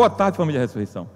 Boa tarde, família Ressurreição.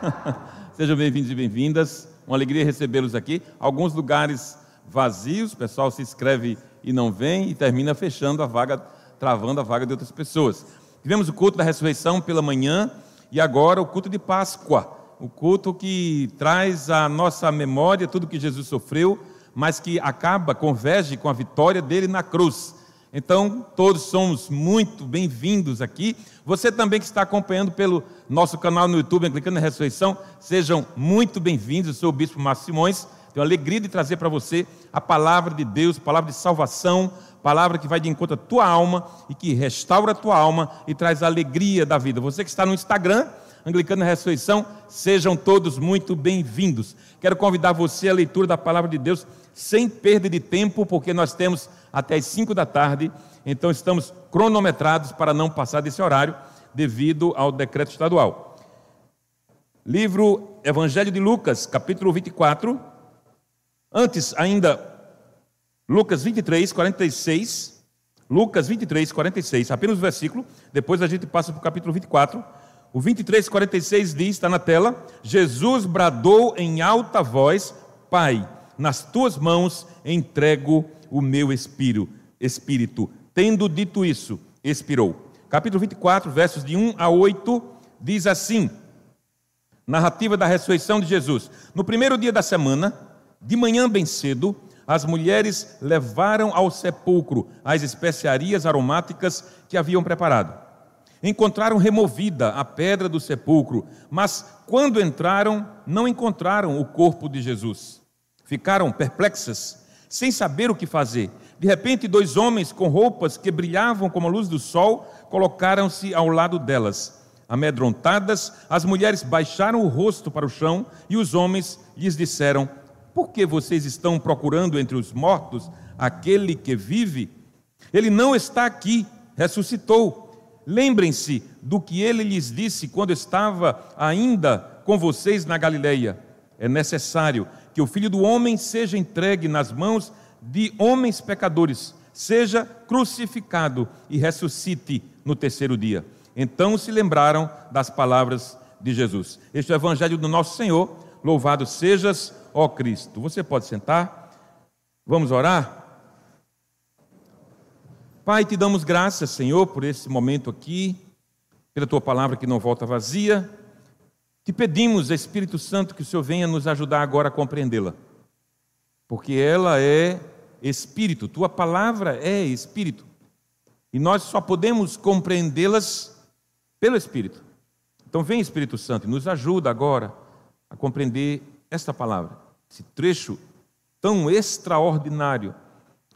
Sejam bem-vindos e bem-vindas. Uma alegria recebê-los aqui. Alguns lugares vazios, o pessoal se inscreve e não vem e termina fechando a vaga, travando a vaga de outras pessoas. Tivemos o culto da ressurreição pela manhã e agora o culto de Páscoa, o culto que traz à nossa memória tudo que Jesus sofreu, mas que acaba, converge com a vitória dele na cruz. Então, todos somos muito bem-vindos aqui. Você também que está acompanhando pelo nosso canal no YouTube, Clicando na Ressurreição, sejam muito bem-vindos. Eu sou o Bispo Márcio Simões. Tenho a alegria de trazer para você a palavra de Deus, palavra de salvação, palavra que vai de encontro à tua alma e que restaura a tua alma e traz alegria da vida. Você que está no Instagram, Anglicano na Ressurreição, sejam todos muito bem-vindos. Quero convidar você à leitura da palavra de Deus sem perda de tempo, porque nós temos até as 5 da tarde, então estamos cronometrados para não passar desse horário, devido ao decreto estadual. Livro Evangelho de Lucas, capítulo 24. Antes, ainda, Lucas 23, 46. Lucas 23, 46, apenas o versículo, depois a gente passa para o capítulo 24. O 23, 46 diz, está na tela: Jesus bradou em alta voz: Pai, nas tuas mãos entrego o meu espírito. espírito. Tendo dito isso, expirou. Capítulo 24, versos de 1 a 8, diz assim: Narrativa da ressurreição de Jesus. No primeiro dia da semana, de manhã bem cedo, as mulheres levaram ao sepulcro as especiarias aromáticas que haviam preparado. Encontraram removida a pedra do sepulcro, mas quando entraram, não encontraram o corpo de Jesus. Ficaram perplexas, sem saber o que fazer. De repente, dois homens com roupas que brilhavam como a luz do sol colocaram-se ao lado delas. Amedrontadas, as mulheres baixaram o rosto para o chão e os homens lhes disseram: Por que vocês estão procurando entre os mortos aquele que vive? Ele não está aqui, ressuscitou. Lembrem-se do que ele lhes disse quando estava ainda com vocês na Galileia. É necessário que o filho do homem seja entregue nas mãos de homens pecadores, seja crucificado e ressuscite no terceiro dia. Então se lembraram das palavras de Jesus. Este é o evangelho do nosso Senhor. Louvado sejas, ó Cristo. Você pode sentar. Vamos orar? Pai, te damos graças, Senhor, por esse momento aqui, pela tua palavra que não volta vazia te pedimos, Espírito Santo, que o Senhor venha nos ajudar agora a compreendê-la, porque ela é Espírito, tua palavra é Espírito, e nós só podemos compreendê-las pelo Espírito. Então, vem, Espírito Santo, e nos ajuda agora a compreender esta palavra, esse trecho tão extraordinário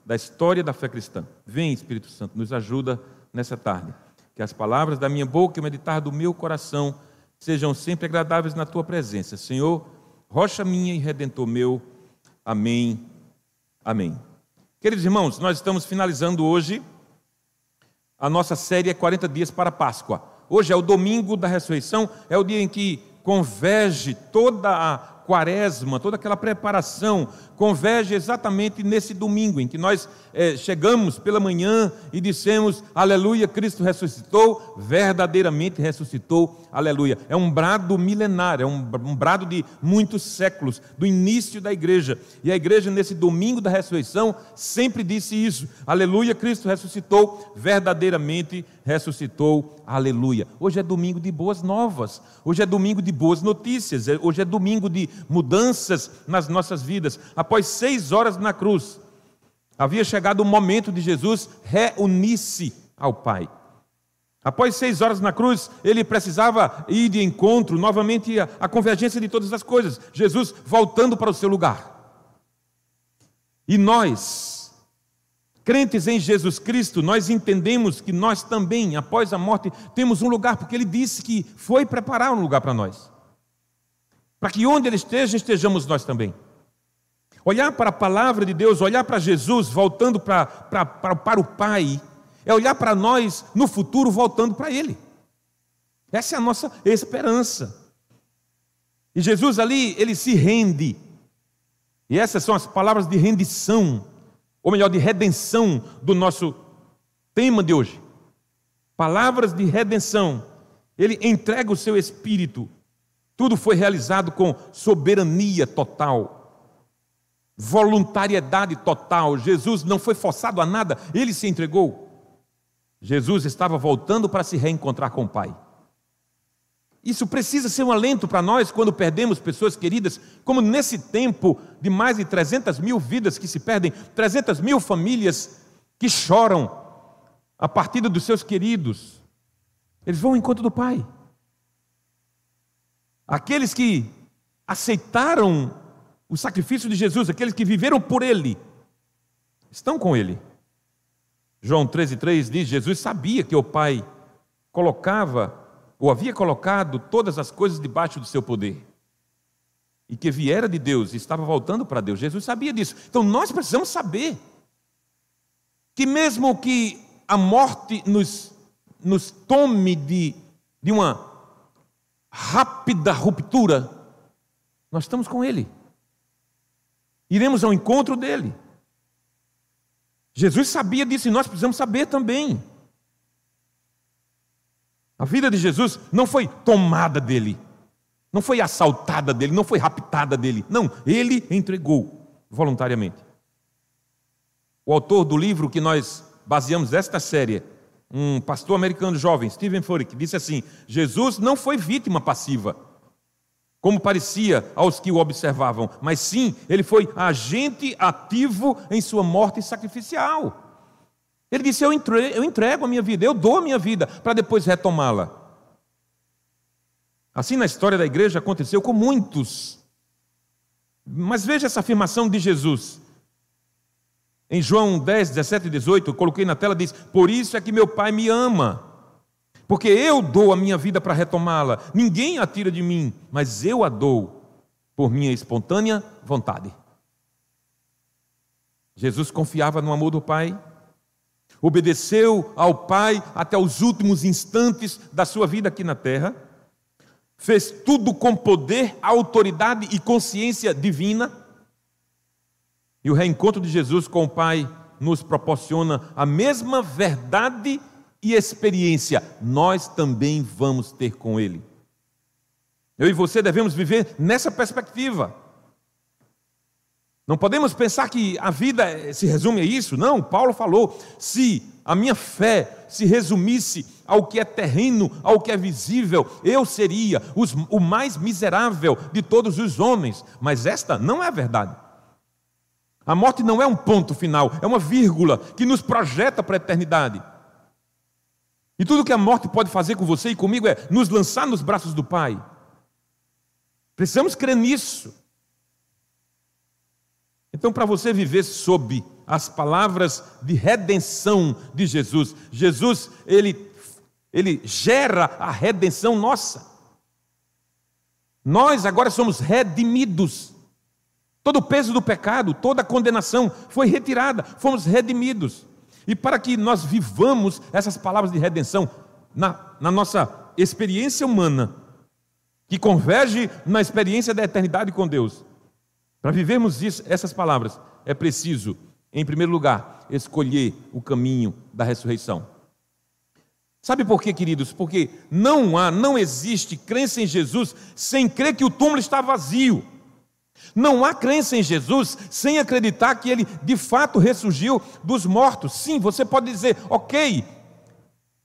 da história da fé cristã. Vem, Espírito Santo, nos ajuda nessa tarde. Que as palavras da minha boca e o meditar do meu coração sejam sempre agradáveis na tua presença. Senhor, rocha minha e redentor meu. Amém. Amém. Queridos irmãos, nós estamos finalizando hoje a nossa série 40 dias para Páscoa. Hoje é o domingo da ressurreição, é o dia em que converge toda a quaresma, toda aquela preparação, converge exatamente nesse domingo em que nós é, chegamos pela manhã e dissemos: Aleluia, Cristo ressuscitou, verdadeiramente ressuscitou, aleluia. É um brado milenar, é um, um brado de muitos séculos, do início da igreja. E a igreja, nesse domingo da ressurreição, sempre disse isso: Aleluia, Cristo ressuscitou, verdadeiramente ressuscitou, aleluia. Hoje é domingo de boas novas, hoje é domingo de boas notícias, é, hoje é domingo de mudanças nas nossas vidas. Após seis horas na cruz, havia chegado o momento de Jesus reunir-se ao Pai. Após seis horas na cruz, ele precisava ir de encontro novamente à convergência de todas as coisas. Jesus voltando para o seu lugar. E nós, crentes em Jesus Cristo, nós entendemos que nós também, após a morte, temos um lugar, porque ele disse que foi preparar um lugar para nós para que onde Ele esteja, estejamos nós também. Olhar para a palavra de Deus, olhar para Jesus voltando para, para, para, para o Pai, é olhar para nós no futuro voltando para Ele. Essa é a nossa esperança. E Jesus ali, ele se rende. E essas são as palavras de rendição, ou melhor, de redenção do nosso tema de hoje. Palavras de redenção Ele entrega o seu espírito. Tudo foi realizado com soberania total, voluntariedade total. Jesus não foi forçado a nada, ele se entregou. Jesus estava voltando para se reencontrar com o Pai. Isso precisa ser um alento para nós quando perdemos pessoas queridas, como nesse tempo de mais de 300 mil vidas que se perdem, 300 mil famílias que choram a partida dos seus queridos. Eles vão ao encontro do Pai. Aqueles que aceitaram o sacrifício de Jesus, aqueles que viveram por Ele, estão com Ele. João 13,3 diz: Jesus sabia que o Pai colocava, ou havia colocado todas as coisas debaixo do seu poder. E que viera de Deus e estava voltando para Deus. Jesus sabia disso. Então nós precisamos saber que, mesmo que a morte nos, nos tome de, de uma rápida ruptura, nós estamos com Ele. Iremos ao encontro dele. Jesus sabia disso e nós precisamos saber também. A vida de Jesus não foi tomada dele, não foi assaltada dele, não foi raptada dele. Não, ele entregou voluntariamente. O autor do livro que nós baseamos esta série, um pastor americano jovem, Stephen Furtick, disse assim: Jesus não foi vítima passiva como parecia aos que o observavam, mas sim, ele foi agente ativo em sua morte sacrificial. Ele disse: Eu entrego, eu entrego a minha vida, eu dou a minha vida para depois retomá-la. Assim na história da igreja aconteceu com muitos. Mas veja essa afirmação de Jesus. Em João 10, 17 e 18, eu coloquei na tela, diz: Por isso é que meu Pai me ama porque eu dou a minha vida para retomá-la. Ninguém a tira de mim, mas eu a dou por minha espontânea vontade. Jesus confiava no amor do Pai, obedeceu ao Pai até os últimos instantes da sua vida aqui na terra, fez tudo com poder, autoridade e consciência divina. E o reencontro de Jesus com o Pai nos proporciona a mesma verdade e experiência nós também vamos ter com Ele. Eu e você devemos viver nessa perspectiva. Não podemos pensar que a vida se resume a isso. Não, Paulo falou: se a minha fé se resumisse ao que é terreno, ao que é visível, eu seria os, o mais miserável de todos os homens. Mas esta não é a verdade. A morte não é um ponto final, é uma vírgula que nos projeta para a eternidade. E tudo que a morte pode fazer com você e comigo é nos lançar nos braços do Pai. Precisamos crer nisso. Então, para você viver sob as palavras de redenção de Jesus, Jesus, ele, ele gera a redenção nossa. Nós agora somos redimidos. Todo o peso do pecado, toda a condenação foi retirada, fomos redimidos. E para que nós vivamos essas palavras de redenção na, na nossa experiência humana, que converge na experiência da eternidade com Deus, para vivermos isso, essas palavras, é preciso, em primeiro lugar, escolher o caminho da ressurreição. Sabe por quê, queridos? Porque não há, não existe crença em Jesus sem crer que o túmulo está vazio. Não há crença em Jesus sem acreditar que ele de fato ressurgiu dos mortos. Sim, você pode dizer, ok,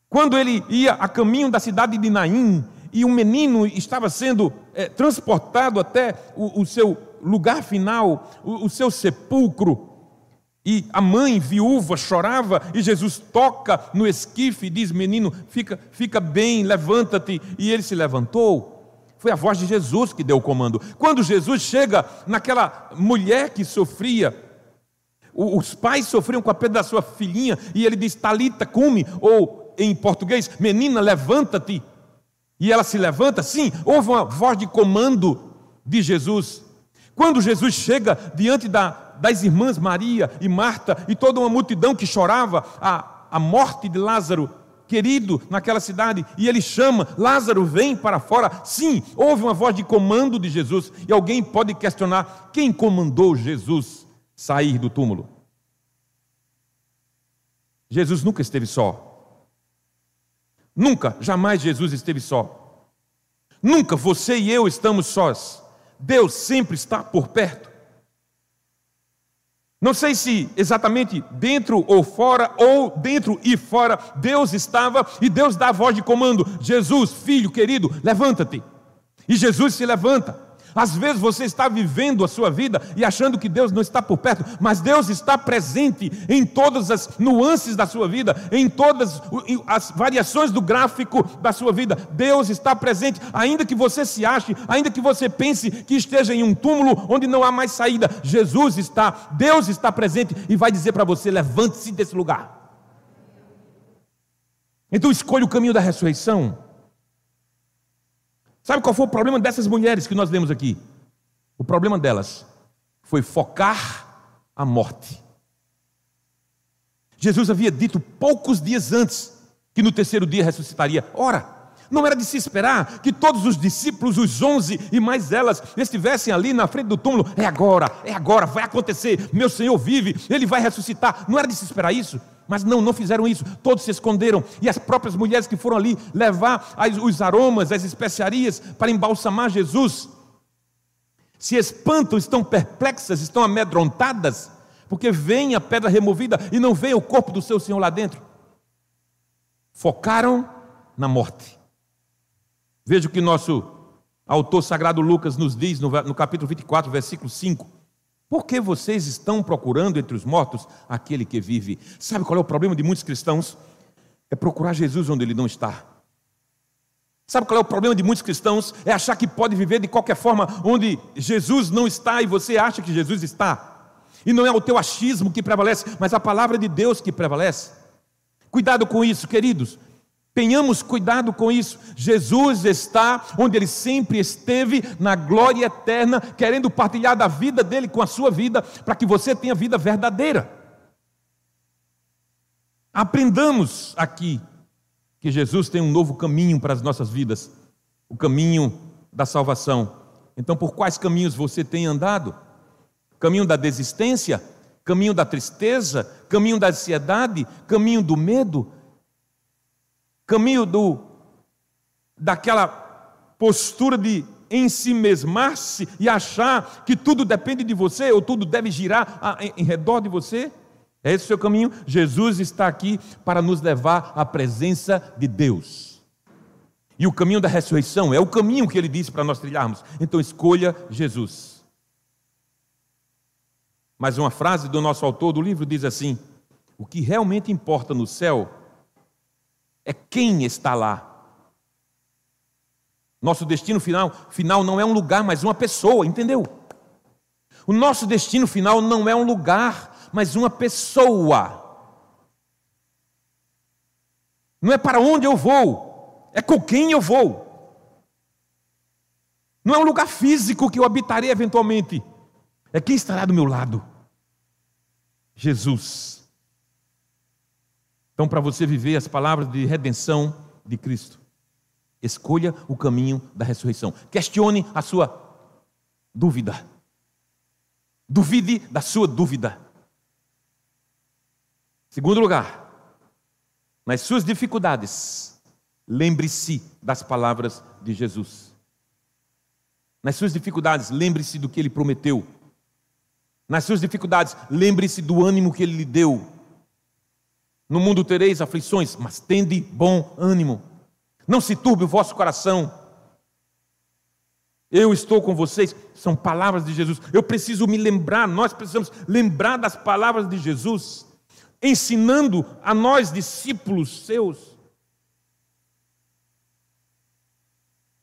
quando ele ia a caminho da cidade de Naim e o menino estava sendo é, transportado até o, o, seu lugar final, o, o seu sepulcro, e a mãe viúva chorava, e Jesus toca no esquife e diz: Menino, fica, fica bem, levanta-te. E ele se levantou. Foi a voz de Jesus que deu o comando. Quando Jesus chega naquela mulher que sofria, os pais sofriam com a perda da sua filhinha, e ele diz: Talita, come, ou em português, menina, levanta-te. E ela se levanta, sim, houve uma voz de comando de Jesus. Quando Jesus chega diante da, das irmãs Maria e Marta e toda uma multidão que chorava a, a morte de Lázaro, querido naquela cidade, e ele chama: Lázaro, vem para fora. Sim, houve uma voz de comando de Jesus, e alguém pode questionar: quem comandou Jesus sair do túmulo? Jesus nunca esteve só. Nunca, jamais Jesus esteve só. Nunca você e eu estamos sós. Deus sempre está por perto. Não sei se exatamente dentro ou fora, ou dentro e fora, Deus estava e Deus dá a voz de comando: Jesus, filho querido, levanta-te. E Jesus se levanta. Às vezes você está vivendo a sua vida e achando que Deus não está por perto, mas Deus está presente em todas as nuances da sua vida, em todas as variações do gráfico da sua vida. Deus está presente, ainda que você se ache, ainda que você pense que esteja em um túmulo onde não há mais saída. Jesus está, Deus está presente e vai dizer para você: levante-se desse lugar. Então escolha o caminho da ressurreição. Sabe qual foi o problema dessas mulheres que nós lemos aqui? O problema delas foi focar a morte. Jesus havia dito poucos dias antes que no terceiro dia ressuscitaria. Ora, não era de se esperar que todos os discípulos, os onze e mais elas, estivessem ali na frente do túmulo. É agora, é agora, vai acontecer. Meu Senhor vive, ele vai ressuscitar. Não era de se esperar isso. Mas não, não fizeram isso, todos se esconderam, e as próprias mulheres que foram ali levar as, os aromas, as especiarias para embalsamar Jesus, se espantam, estão perplexas, estão amedrontadas, porque vem a pedra removida e não vem o corpo do seu Senhor lá dentro. Focaram na morte. Veja o que nosso autor sagrado Lucas nos diz no, no capítulo 24, versículo 5. Por que vocês estão procurando entre os mortos aquele que vive? Sabe qual é o problema de muitos cristãos? É procurar Jesus onde ele não está. Sabe qual é o problema de muitos cristãos? É achar que pode viver de qualquer forma onde Jesus não está e você acha que Jesus está. E não é o teu achismo que prevalece, mas a palavra de Deus que prevalece. Cuidado com isso, queridos. Tenhamos cuidado com isso. Jesus está onde ele sempre esteve, na glória eterna, querendo partilhar da vida dele com a sua vida, para que você tenha vida verdadeira. Aprendamos aqui que Jesus tem um novo caminho para as nossas vidas, o caminho da salvação. Então, por quais caminhos você tem andado? Caminho da desistência, caminho da tristeza, caminho da ansiedade, caminho do medo, caminho do daquela postura de em si mesmar-se e achar que tudo depende de você ou tudo deve girar em redor de você? É esse o seu caminho? Jesus está aqui para nos levar à presença de Deus. E o caminho da ressurreição é o caminho que ele disse para nós trilharmos. Então escolha Jesus. Mas uma frase do nosso autor do livro diz assim: O que realmente importa no céu é quem está lá. Nosso destino final, final não é um lugar, mas uma pessoa, entendeu? O nosso destino final não é um lugar, mas uma pessoa. Não é para onde eu vou, é com quem eu vou. Não é um lugar físico que eu habitarei eventualmente, é quem estará do meu lado. Jesus. Então, para você viver as palavras de redenção de Cristo, escolha o caminho da ressurreição. Questione a sua dúvida. Duvide da sua dúvida. Segundo lugar, nas suas dificuldades, lembre-se das palavras de Jesus. Nas suas dificuldades, lembre-se do que ele prometeu. Nas suas dificuldades, lembre-se do ânimo que ele lhe deu. No mundo tereis aflições, mas tende bom ânimo. Não se turbe o vosso coração. Eu estou com vocês. São palavras de Jesus. Eu preciso me lembrar, nós precisamos lembrar das palavras de Jesus, ensinando a nós, discípulos seus.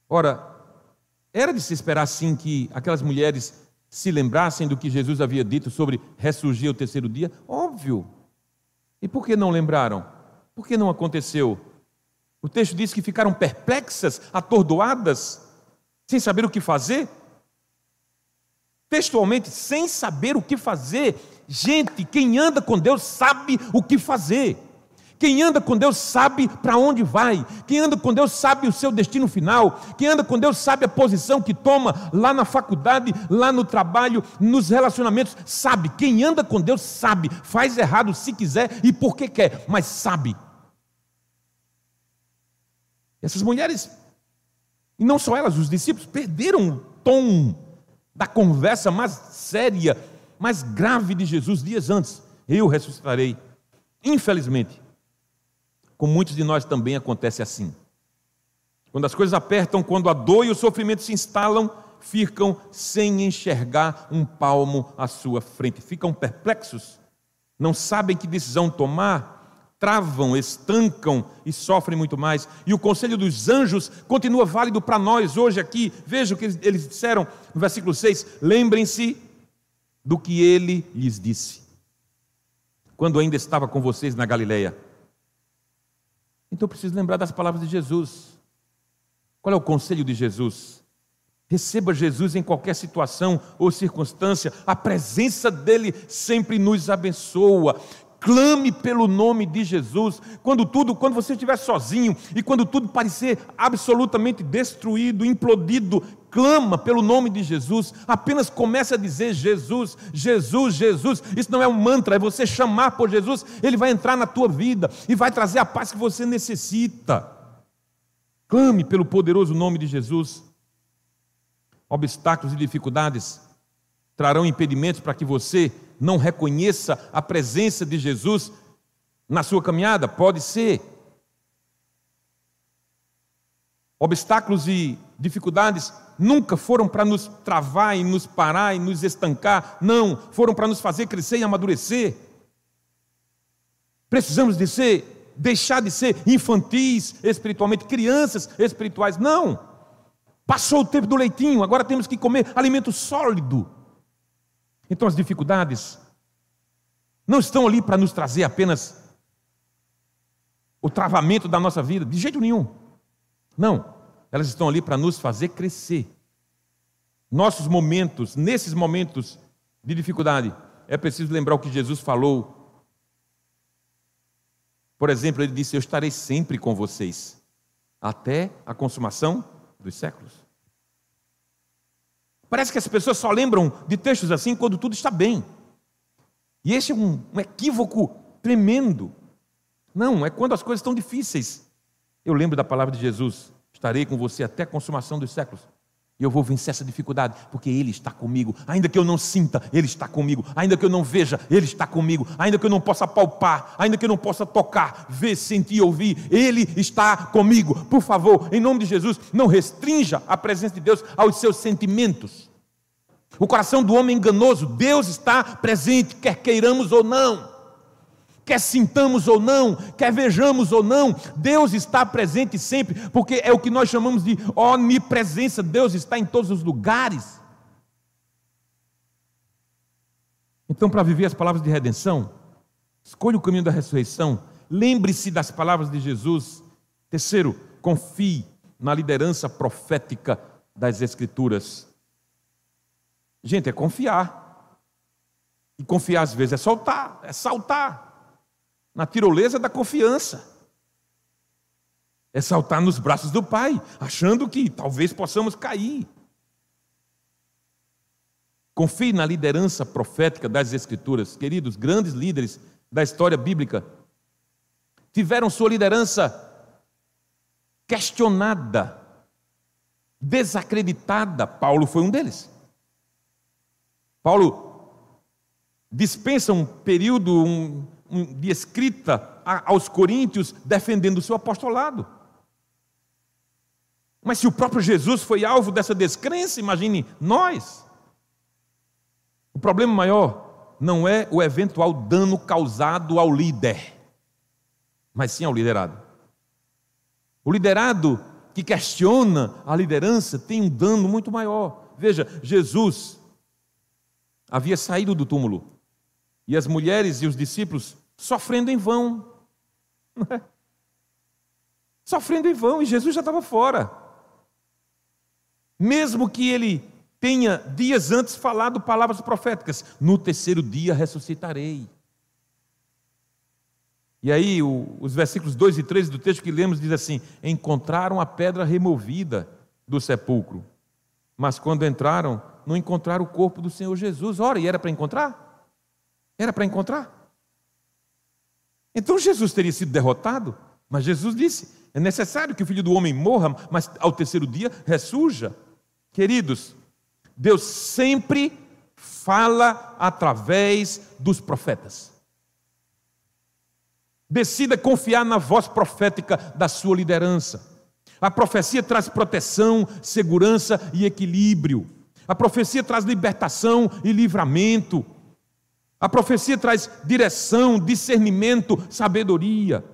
Ora, era de se esperar sim que aquelas mulheres se lembrassem do que Jesus havia dito sobre ressurgir o terceiro dia? Óbvio. E por que não lembraram? Por que não aconteceu? O texto diz que ficaram perplexas, atordoadas, sem saber o que fazer. Textualmente, sem saber o que fazer. Gente, quem anda com Deus sabe o que fazer. Quem anda com Deus sabe para onde vai. Quem anda com Deus sabe o seu destino final. Quem anda com Deus sabe a posição que toma lá na faculdade, lá no trabalho, nos relacionamentos. Sabe. Quem anda com Deus sabe. Faz errado se quiser e porque quer, mas sabe. Essas mulheres, e não só elas, os discípulos, perderam o tom da conversa mais séria, mais grave de Jesus dias antes. Eu ressuscitarei. Infelizmente, com muitos de nós também acontece assim. Quando as coisas apertam, quando a dor e o sofrimento se instalam, ficam sem enxergar um palmo à sua frente, ficam perplexos, não sabem que decisão tomar, travam, estancam e sofrem muito mais. E o conselho dos anjos continua válido para nós hoje aqui. Veja o que eles disseram no versículo 6: lembrem-se do que ele lhes disse, quando ainda estava com vocês na Galileia. Então eu preciso lembrar das palavras de Jesus. Qual é o conselho de Jesus? Receba Jesus em qualquer situação ou circunstância, a presença dele sempre nos abençoa. Clame pelo nome de Jesus. Quando tudo, quando você estiver sozinho e quando tudo parecer absolutamente destruído, implodido, clama pelo nome de Jesus. Apenas comece a dizer Jesus, Jesus, Jesus. Isso não é um mantra, é você chamar por Jesus, ele vai entrar na tua vida e vai trazer a paz que você necessita. Clame pelo poderoso nome de Jesus obstáculos e dificuldades trarão impedimentos para que você não reconheça a presença de Jesus na sua caminhada? Pode ser. Obstáculos e dificuldades nunca foram para nos travar e nos parar e nos estancar, não, foram para nos fazer crescer e amadurecer. Precisamos de ser, deixar de ser infantis espiritualmente, crianças espirituais, não. Passou o tempo do leitinho, agora temos que comer alimento sólido. Então as dificuldades não estão ali para nos trazer apenas o travamento da nossa vida, de jeito nenhum. Não, elas estão ali para nos fazer crescer. Nossos momentos, nesses momentos de dificuldade, é preciso lembrar o que Jesus falou. Por exemplo, ele disse: Eu estarei sempre com vocês, até a consumação dos séculos. Parece que as pessoas só lembram de textos assim quando tudo está bem. E esse é um, um equívoco tremendo. Não, é quando as coisas estão difíceis. Eu lembro da palavra de Jesus: estarei com você até a consumação dos séculos. E eu vou vencer essa dificuldade, porque Ele está comigo. Ainda que eu não sinta, Ele está comigo. Ainda que eu não veja, Ele está comigo. Ainda que eu não possa palpar, ainda que eu não possa tocar, ver, sentir, ouvir, Ele está comigo. Por favor, em nome de Jesus, não restrinja a presença de Deus aos seus sentimentos. O coração do homem é enganoso, Deus está presente, quer queiramos ou não quer sintamos ou não, quer vejamos ou não, Deus está presente sempre, porque é o que nós chamamos de onipresença, Deus está em todos os lugares. Então, para viver as palavras de redenção, escolha o caminho da ressurreição, lembre-se das palavras de Jesus. Terceiro, confie na liderança profética das Escrituras. Gente, é confiar. E confiar às vezes é soltar, é saltar na tirolesa da confiança. É saltar nos braços do Pai, achando que talvez possamos cair. Confie na liderança profética das Escrituras. Queridos, grandes líderes da história bíblica tiveram sua liderança questionada, desacreditada. Paulo foi um deles. Paulo dispensa um período, um, de escrita aos coríntios defendendo o seu apostolado. Mas se o próprio Jesus foi alvo dessa descrença, imagine nós. O problema maior não é o eventual dano causado ao líder, mas sim ao liderado. O liderado que questiona a liderança tem um dano muito maior. Veja, Jesus havia saído do túmulo e as mulheres e os discípulos sofrendo em vão. É? Sofrendo em vão, e Jesus já estava fora. Mesmo que ele tenha dias antes falado palavras proféticas: no terceiro dia ressuscitarei. E aí, o, os versículos 2 e 3 do texto que lemos diz assim: Encontraram a pedra removida do sepulcro, mas quando entraram, não encontraram o corpo do Senhor Jesus. Ora, e era para encontrar? Era para encontrar. Então Jesus teria sido derrotado, mas Jesus disse: é necessário que o filho do homem morra, mas ao terceiro dia ressurja. Queridos, Deus sempre fala através dos profetas. Decida confiar na voz profética da sua liderança. A profecia traz proteção, segurança e equilíbrio. A profecia traz libertação e livramento. A profecia traz direção, discernimento, sabedoria.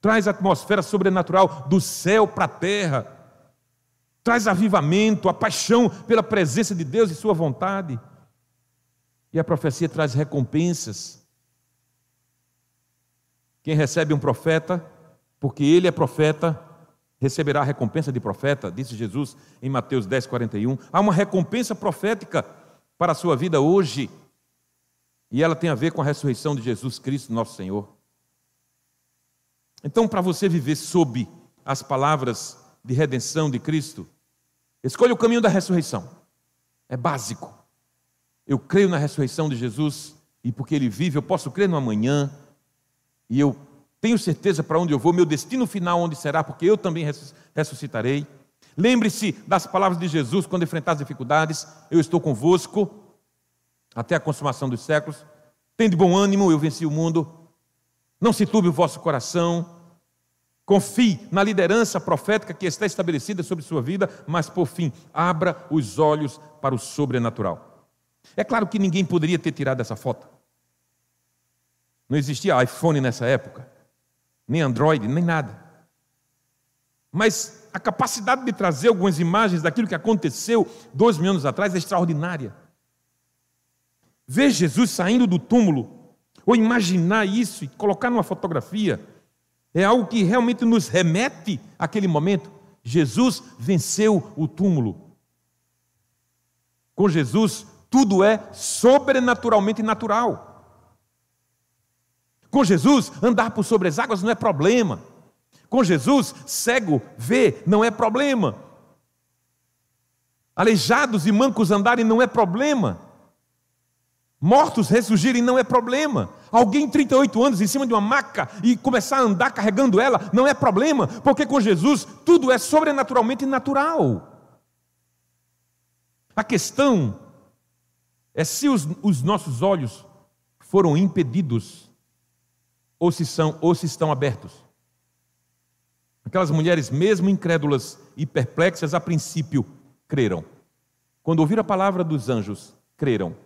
Traz atmosfera sobrenatural do céu para a terra. Traz avivamento, a paixão pela presença de Deus e Sua vontade. E a profecia traz recompensas. Quem recebe um profeta, porque ele é profeta, receberá a recompensa de profeta, disse Jesus em Mateus 10, 41. Há uma recompensa profética para a sua vida hoje, e ela tem a ver com a ressurreição de Jesus Cristo, nosso Senhor. Então, para você viver sob as palavras de redenção de Cristo, escolha o caminho da ressurreição. É básico. Eu creio na ressurreição de Jesus e porque ele vive, eu posso crer no amanhã e eu tenho certeza para onde eu vou, meu destino final onde será, porque eu também ressuscitarei. Lembre-se das palavras de Jesus quando enfrentar as dificuldades: Eu estou convosco até a consumação dos séculos. Tende bom ânimo, eu venci o mundo. Não se turbe o vosso coração. Confie na liderança profética que está estabelecida sobre sua vida, mas por fim, abra os olhos para o sobrenatural. É claro que ninguém poderia ter tirado essa foto. Não existia iPhone nessa época, nem Android, nem nada. Mas a capacidade de trazer algumas imagens daquilo que aconteceu dois mil anos atrás é extraordinária. Ver Jesus saindo do túmulo, ou imaginar isso e colocar numa fotografia, é algo que realmente nos remete àquele momento. Jesus venceu o túmulo. Com Jesus, tudo é sobrenaturalmente natural. Com Jesus, andar por sobre as águas não é problema. Com Jesus, cego ver não é problema. Aleijados e mancos andarem não é problema. Mortos ressurgirem não é problema. Alguém 38 anos em cima de uma maca e começar a andar carregando ela não é problema, porque com Jesus tudo é sobrenaturalmente natural. A questão é se os, os nossos olhos foram impedidos ou se, são, ou se estão abertos. Aquelas mulheres, mesmo incrédulas e perplexas, a princípio creram. Quando ouviram a palavra dos anjos, creram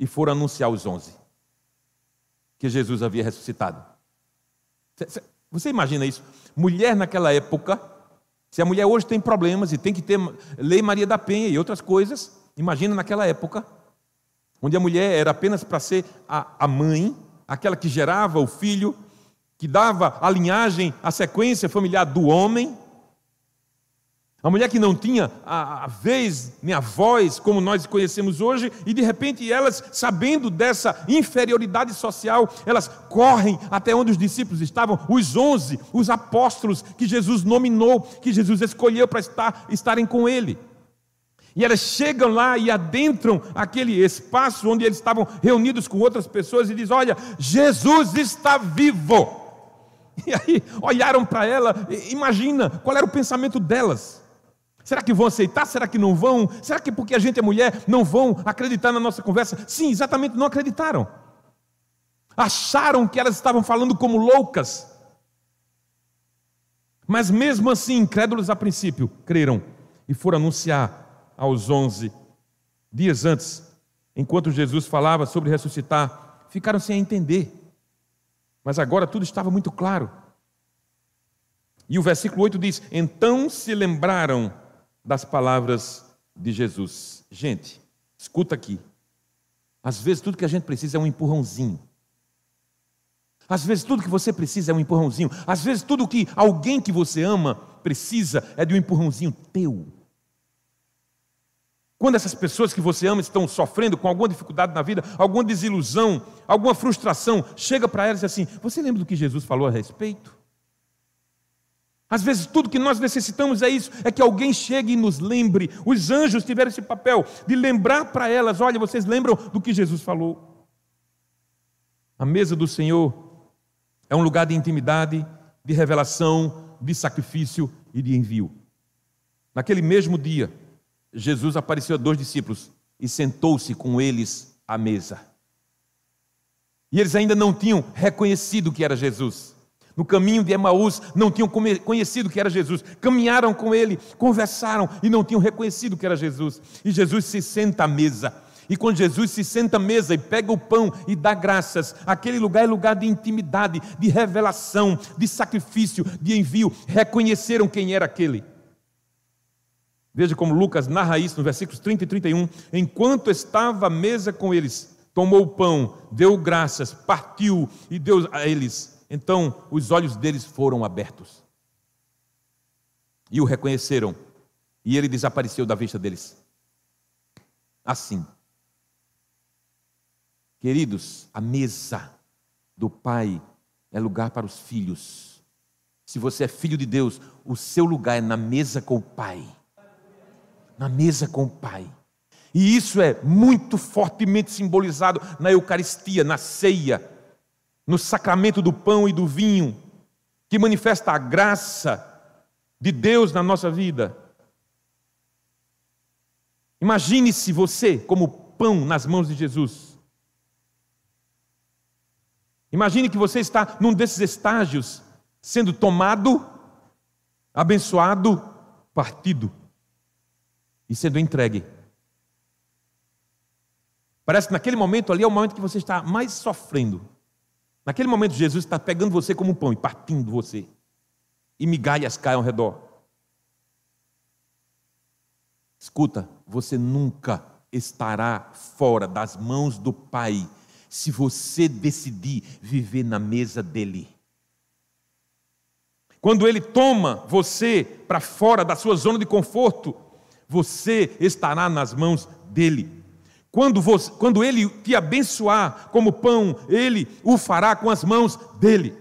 e foram anunciar os onze que Jesus havia ressuscitado. Você imagina isso? Mulher naquela época, se a mulher hoje tem problemas e tem que ter lei Maria da Penha e outras coisas, imagina naquela época onde a mulher era apenas para ser a, a mãe, aquela que gerava o filho, que dava a linhagem, a sequência familiar do homem. A mulher que não tinha a, a, vez nem a voz como nós conhecemos hoje, e de repente elas, sabendo dessa inferioridade social, elas correm até onde os discípulos estavam, os onze, os apóstolos que Jesus nominou, que Jesus escolheu para estar, estarem com ele. E elas chegam lá e adentram aquele espaço onde eles estavam reunidos com outras pessoas e dizem: Olha, Jesus está vivo. E aí olharam para ela, imagina qual era o pensamento delas. Será que vão aceitar? Será que não vão? Será que porque a gente é mulher não vão acreditar na nossa conversa? Sim, exatamente, não acreditaram. Acharam que elas estavam falando como loucas. Mas mesmo assim, incrédulos a princípio, creram e foram anunciar aos onze. Dias antes, enquanto Jesus falava sobre ressuscitar, ficaram sem entender. Mas agora tudo estava muito claro. E o versículo 8 diz: Então se lembraram das palavras de Jesus. Gente, escuta aqui. Às vezes tudo que a gente precisa é um empurrãozinho. Às vezes tudo que você precisa é um empurrãozinho. Às vezes tudo que alguém que você ama precisa é de um empurrãozinho teu. Quando essas pessoas que você ama estão sofrendo com alguma dificuldade na vida, alguma desilusão, alguma frustração, chega para elas e diz assim: Você lembra do que Jesus falou a respeito? Às vezes tudo que nós necessitamos é isso, é que alguém chegue e nos lembre. Os anjos tiveram esse papel de lembrar para elas: olha, vocês lembram do que Jesus falou? A mesa do Senhor é um lugar de intimidade, de revelação, de sacrifício e de envio. Naquele mesmo dia, Jesus apareceu a dois discípulos e sentou-se com eles à mesa. E eles ainda não tinham reconhecido que era Jesus. No caminho de Emaús, não tinham conhecido que era Jesus. Caminharam com ele, conversaram e não tinham reconhecido que era Jesus. E Jesus se senta à mesa. E quando Jesus se senta à mesa e pega o pão e dá graças, aquele lugar é lugar de intimidade, de revelação, de sacrifício, de envio. Reconheceram quem era aquele. Veja como Lucas narra isso no versículos 30 e 31. Enquanto estava à mesa com eles, tomou o pão, deu graças, partiu e deu a eles. Então os olhos deles foram abertos. E o reconheceram. E ele desapareceu da vista deles. Assim. Queridos, a mesa do Pai é lugar para os filhos. Se você é filho de Deus, o seu lugar é na mesa com o Pai na mesa com o Pai. E isso é muito fortemente simbolizado na Eucaristia, na ceia, no sacramento do pão e do vinho, que manifesta a graça de Deus na nossa vida. Imagine-se você como pão nas mãos de Jesus. Imagine que você está num desses estágios, sendo tomado, abençoado, partido e sendo entregue. Parece que naquele momento ali é o momento que você está mais sofrendo. Naquele momento, Jesus está pegando você como um pão e partindo você. E migalhas caem ao redor. Escuta, você nunca estará fora das mãos do Pai se você decidir viver na mesa dele. Quando ele toma você para fora da sua zona de conforto, você estará nas mãos dele. Quando, você, quando ele te abençoar como pão, ele o fará com as mãos dele.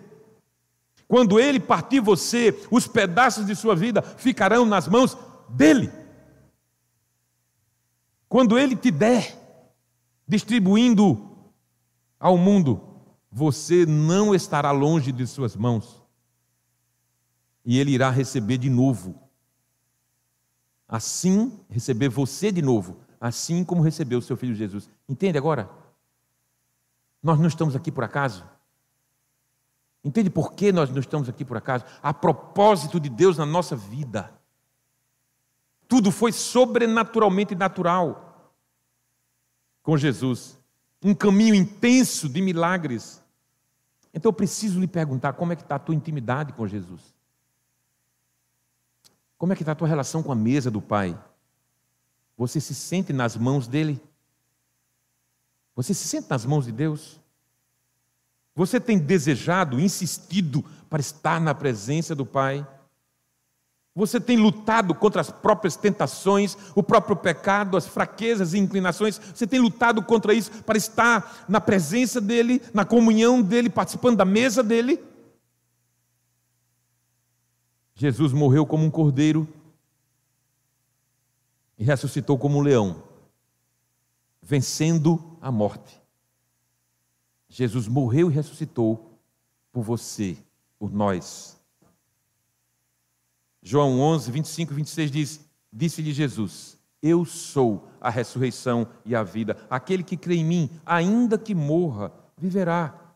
Quando ele partir você, os pedaços de sua vida ficarão nas mãos dele. Quando ele te der, distribuindo ao mundo, você não estará longe de suas mãos. E ele irá receber de novo assim receber você de novo, assim como recebeu o seu filho Jesus. Entende agora? Nós não estamos aqui por acaso. Entende por que nós não estamos aqui por acaso? A propósito de Deus na nossa vida. Tudo foi sobrenaturalmente natural com Jesus. Um caminho intenso de milagres. Então eu preciso lhe perguntar como é que está a tua intimidade com Jesus. Como é que está a tua relação com a mesa do Pai? Você se sente nas mãos dele? Você se sente nas mãos de Deus? Você tem desejado, insistido para estar na presença do Pai? Você tem lutado contra as próprias tentações, o próprio pecado, as fraquezas e inclinações. Você tem lutado contra isso para estar na presença dEle, na comunhão dEle, participando da mesa dEle? Jesus morreu como um cordeiro e ressuscitou como um leão, vencendo a morte. Jesus morreu e ressuscitou por você, por nós. João 11, 25 e 26 diz: Disse-lhe Jesus: Eu sou a ressurreição e a vida. Aquele que crê em mim, ainda que morra, viverá.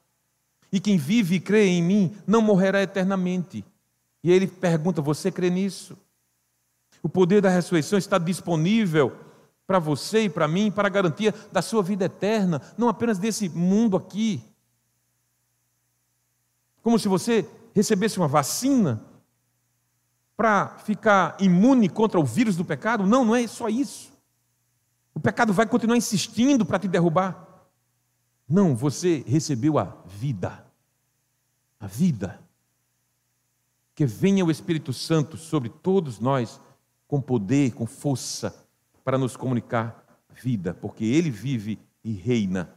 E quem vive e crê em mim não morrerá eternamente. E ele pergunta: Você crê nisso? O poder da ressurreição está disponível para você e para mim, para a garantia da sua vida eterna, não apenas desse mundo aqui. Como se você recebesse uma vacina para ficar imune contra o vírus do pecado. Não, não é só isso. O pecado vai continuar insistindo para te derrubar. Não, você recebeu a vida. A vida que venha o Espírito Santo sobre todos nós com poder, com força, para nos comunicar vida, porque Ele vive e reina.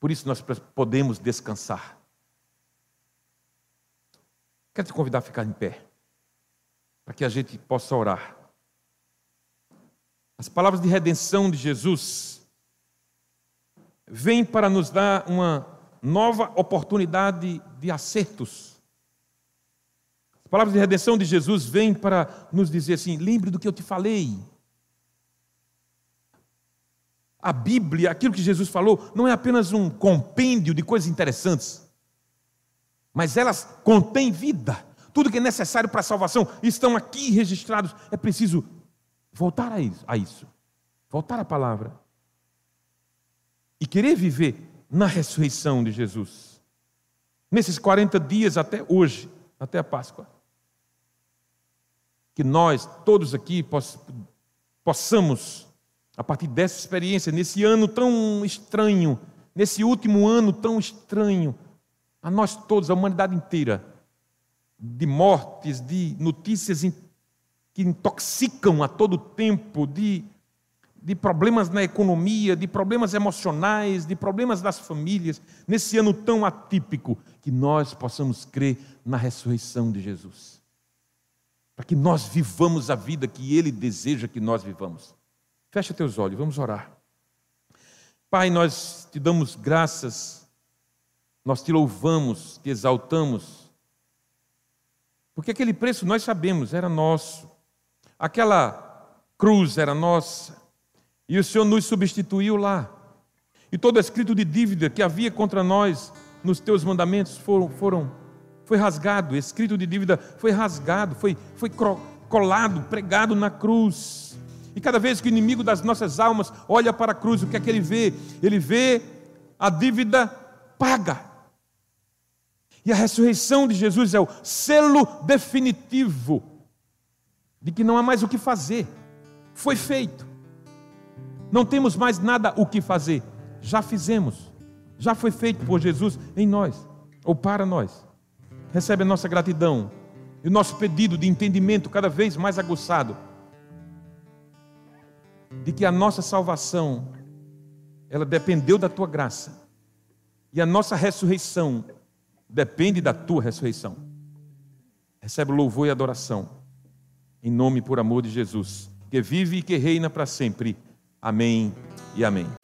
Por isso nós podemos descansar. Quero te convidar a ficar em pé, para que a gente possa orar. As palavras de redenção de Jesus vêm para nos dar uma nova oportunidade de acertos A palavra de redenção de Jesus vem para nos dizer assim: lembre do que eu te falei. A Bíblia, aquilo que Jesus falou, não é apenas um compêndio de coisas interessantes, mas elas contêm vida. Tudo que é necessário para a salvação estão aqui registrados. É preciso voltar a isso, a isso, voltar à palavra e querer viver na ressurreição de Jesus. Nesses 40 dias até hoje, até a Páscoa. Que nós, todos aqui, possamos, a partir dessa experiência, nesse ano tão estranho, nesse último ano tão estranho, a nós todos, a humanidade inteira, de mortes, de notícias que intoxicam a todo tempo, de de problemas na economia, de problemas emocionais, de problemas das famílias, nesse ano tão atípico, que nós possamos crer na ressurreição de Jesus. Para que nós vivamos a vida que Ele deseja que nós vivamos. Fecha teus olhos, vamos orar. Pai, nós te damos graças, nós te louvamos, te exaltamos, porque aquele preço nós sabemos era nosso, aquela cruz era nossa, e o Senhor nos substituiu lá. E todo escrito de dívida que havia contra nós nos teus mandamentos foram, foram foi rasgado, escrito de dívida foi rasgado, foi, foi colado, pregado na cruz. E cada vez que o inimigo das nossas almas olha para a cruz, o que é que ele vê? Ele vê a dívida paga. E a ressurreição de Jesus é o selo definitivo de que não há mais o que fazer. Foi feito. Não temos mais nada o que fazer. Já fizemos. Já foi feito por Jesus em nós, ou para nós. Recebe a nossa gratidão e o nosso pedido de entendimento cada vez mais aguçado de que a nossa salvação ela dependeu da tua graça e a nossa ressurreição depende da tua ressurreição. Recebe louvor e adoração em nome por amor de Jesus, que vive e que reina para sempre. Amém e amém.